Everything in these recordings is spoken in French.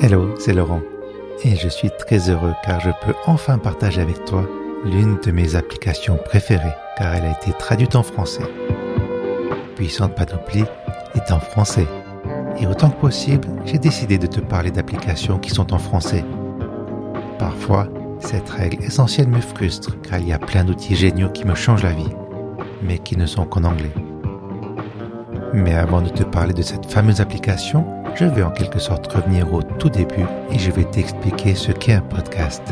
Hello, c'est Laurent et je suis très heureux car je peux enfin partager avec toi l'une de mes applications préférées car elle a été traduite en français. Puissante Panoplie est en français et autant que possible, j'ai décidé de te parler d'applications qui sont en français. Parfois, cette règle essentielle me frustre car il y a plein d'outils géniaux qui me changent la vie, mais qui ne sont qu'en anglais. Mais avant de te parler de cette fameuse application, je vais en quelque sorte revenir au tout début et je vais t'expliquer ce qu'est un podcast.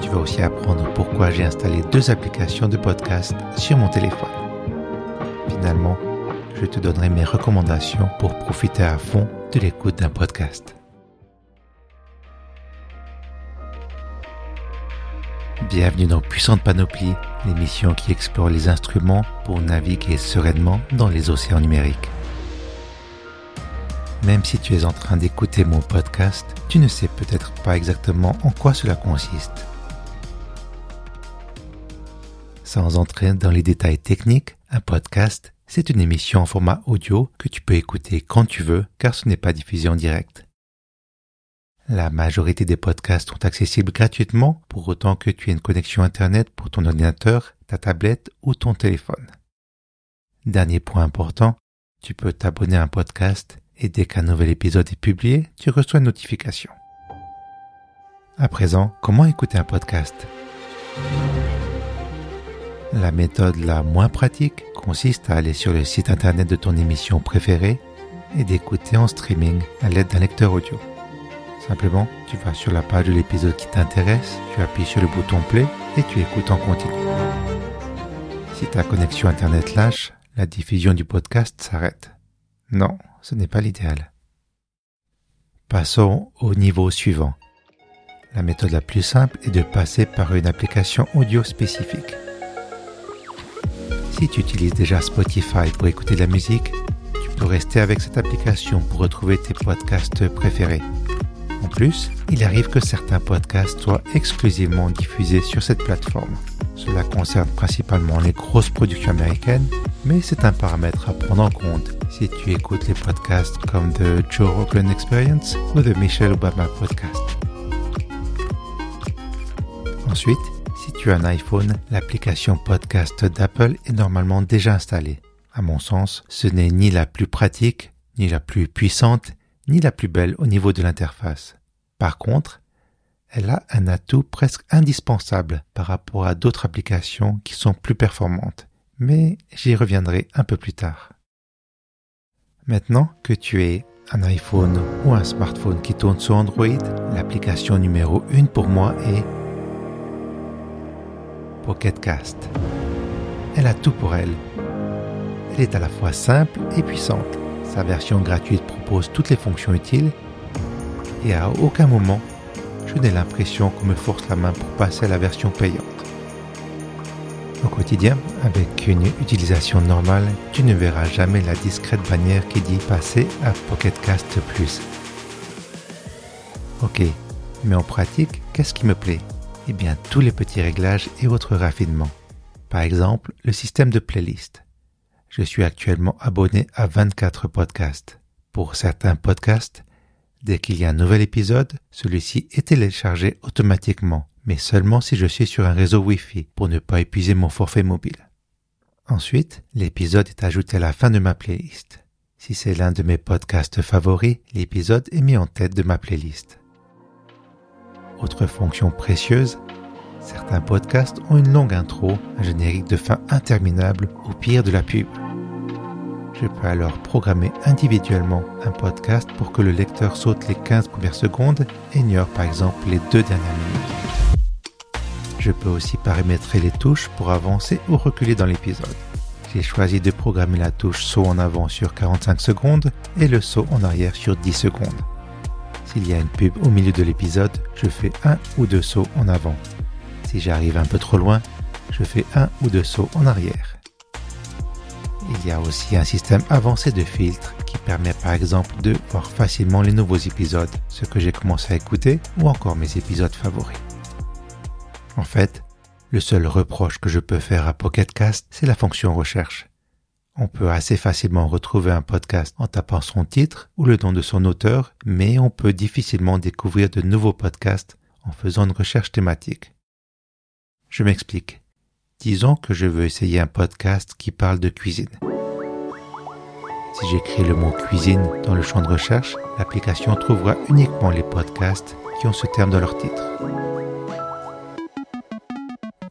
Tu vas aussi apprendre pourquoi j'ai installé deux applications de podcast sur mon téléphone. Finalement, je te donnerai mes recommandations pour profiter à fond de l'écoute d'un podcast. Bienvenue dans Puissante Panoplie, l'émission qui explore les instruments pour naviguer sereinement dans les océans numériques. Même si tu es en train d'écouter mon podcast, tu ne sais peut-être pas exactement en quoi cela consiste. Sans entrer dans les détails techniques, un podcast, c'est une émission en format audio que tu peux écouter quand tu veux car ce n'est pas diffusé en direct. La majorité des podcasts sont accessibles gratuitement pour autant que tu aies une connexion Internet pour ton ordinateur, ta tablette ou ton téléphone. Dernier point important, tu peux t'abonner à un podcast et dès qu'un nouvel épisode est publié, tu reçois une notification. À présent, comment écouter un podcast? La méthode la moins pratique consiste à aller sur le site internet de ton émission préférée et d'écouter en streaming à l'aide d'un lecteur audio. Simplement, tu vas sur la page de l'épisode qui t'intéresse, tu appuies sur le bouton play et tu écoutes en continu. Si ta connexion internet lâche, la diffusion du podcast s'arrête. Non, ce n'est pas l'idéal. Passons au niveau suivant. La méthode la plus simple est de passer par une application audio spécifique. Si tu utilises déjà Spotify pour écouter de la musique, tu peux rester avec cette application pour retrouver tes podcasts préférés. En plus, il arrive que certains podcasts soient exclusivement diffusés sur cette plateforme. Cela concerne principalement les grosses productions américaines, mais c'est un paramètre à prendre en compte si tu écoutes les podcasts comme The Joe Rogan Experience ou The Michelle Obama Podcast. Ensuite, si tu as un iPhone, l'application podcast d'Apple est normalement déjà installée. À mon sens, ce n'est ni la plus pratique, ni la plus puissante, ni la plus belle au niveau de l'interface. Par contre, elle a un atout presque indispensable par rapport à d'autres applications qui sont plus performantes, mais j'y reviendrai un peu plus tard. Maintenant que tu es un iPhone ou un smartphone qui tourne sur Android, l'application numéro 1 pour moi est Pocket Cast. Elle a tout pour elle. Elle est à la fois simple et puissante. Sa version gratuite propose toutes les fonctions utiles et à aucun moment je n'ai l'impression qu'on me force la main pour passer à la version payante. Au quotidien, avec une utilisation normale, tu ne verras jamais la discrète bannière qui dit passer à Pocket Cast Plus. Ok, mais en pratique, qu'est-ce qui me plaît? Eh bien, tous les petits réglages et autres raffinements. Par exemple, le système de playlist. Je suis actuellement abonné à 24 podcasts. Pour certains podcasts, dès qu'il y a un nouvel épisode, celui-ci est téléchargé automatiquement mais seulement si je suis sur un réseau Wi-Fi pour ne pas épuiser mon forfait mobile. Ensuite, l'épisode est ajouté à la fin de ma playlist. Si c'est l'un de mes podcasts favoris, l'épisode est mis en tête de ma playlist. Autre fonction précieuse, certains podcasts ont une longue intro, un générique de fin interminable ou pire de la pub. Je peux alors programmer individuellement un podcast pour que le lecteur saute les 15 premières secondes et ignore par exemple les deux dernières minutes. Je peux aussi paramétrer les touches pour avancer ou reculer dans l'épisode. J'ai choisi de programmer la touche saut en avant sur 45 secondes et le saut en arrière sur 10 secondes. S'il y a une pub au milieu de l'épisode, je fais un ou deux sauts en avant. Si j'arrive un peu trop loin, je fais un ou deux sauts en arrière. Il y a aussi un système avancé de filtres qui permet par exemple de voir facilement les nouveaux épisodes, ce que j'ai commencé à écouter ou encore mes épisodes favoris. En fait, le seul reproche que je peux faire à Pocketcast, c'est la fonction recherche. On peut assez facilement retrouver un podcast en tapant son titre ou le nom de son auteur, mais on peut difficilement découvrir de nouveaux podcasts en faisant une recherche thématique. Je m'explique. Disons que je veux essayer un podcast qui parle de cuisine. Si j'écris le mot cuisine dans le champ de recherche, l'application trouvera uniquement les podcasts qui ont ce terme dans leur titre.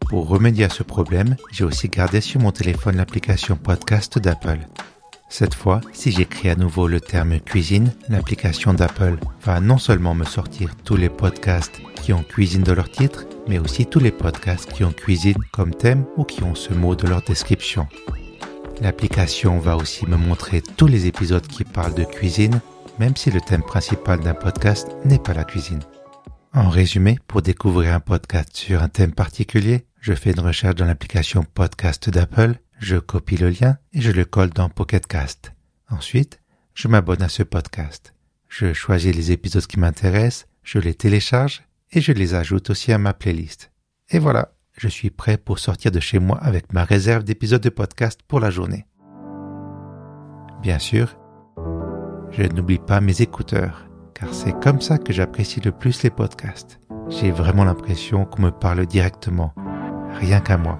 Pour remédier à ce problème, j'ai aussi gardé sur mon téléphone l'application podcast d'Apple. Cette fois, si j'écris à nouveau le terme cuisine, l'application d'Apple va non seulement me sortir tous les podcasts qui ont cuisine dans leur titre, mais aussi tous les podcasts qui ont cuisine comme thème ou qui ont ce mot dans leur description. L'application va aussi me montrer tous les épisodes qui parlent de cuisine, même si le thème principal d'un podcast n'est pas la cuisine. En résumé, pour découvrir un podcast sur un thème particulier, je fais une recherche dans l'application podcast d'Apple, je copie le lien et je le colle dans Pocketcast. Ensuite, je m'abonne à ce podcast. Je choisis les épisodes qui m'intéressent, je les télécharge et je les ajoute aussi à ma playlist. Et voilà, je suis prêt pour sortir de chez moi avec ma réserve d'épisodes de podcast pour la journée. Bien sûr, je n'oublie pas mes écouteurs, car c'est comme ça que j'apprécie le plus les podcasts. J'ai vraiment l'impression qu'on me parle directement, rien qu'à moi.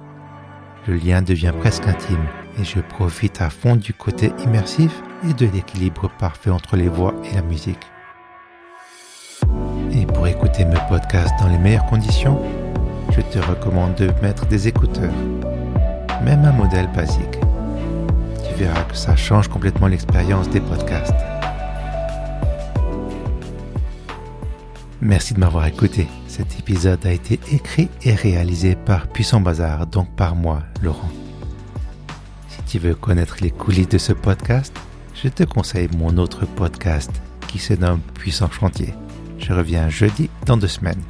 Le lien devient presque intime et je profite à fond du côté immersif et de l'équilibre parfait entre les voix et la musique. Et pour écouter mes podcasts dans les meilleures conditions, je te recommande de mettre des écouteurs, même un modèle basique. Tu verras que ça change complètement l'expérience des podcasts. Merci de m'avoir écouté. Cet épisode a été écrit et réalisé par Puissant Bazar, donc par moi, Laurent. Si tu veux connaître les coulisses de ce podcast, je te conseille mon autre podcast qui se nomme Puissant Chantier. Je reviens jeudi dans deux semaines.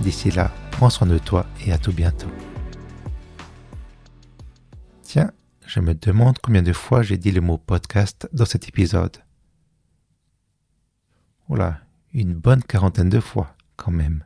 D'ici là, prends soin de toi et à tout bientôt. Tiens, je me demande combien de fois j'ai dit le mot podcast dans cet épisode. Oula, une bonne quarantaine de fois quand même.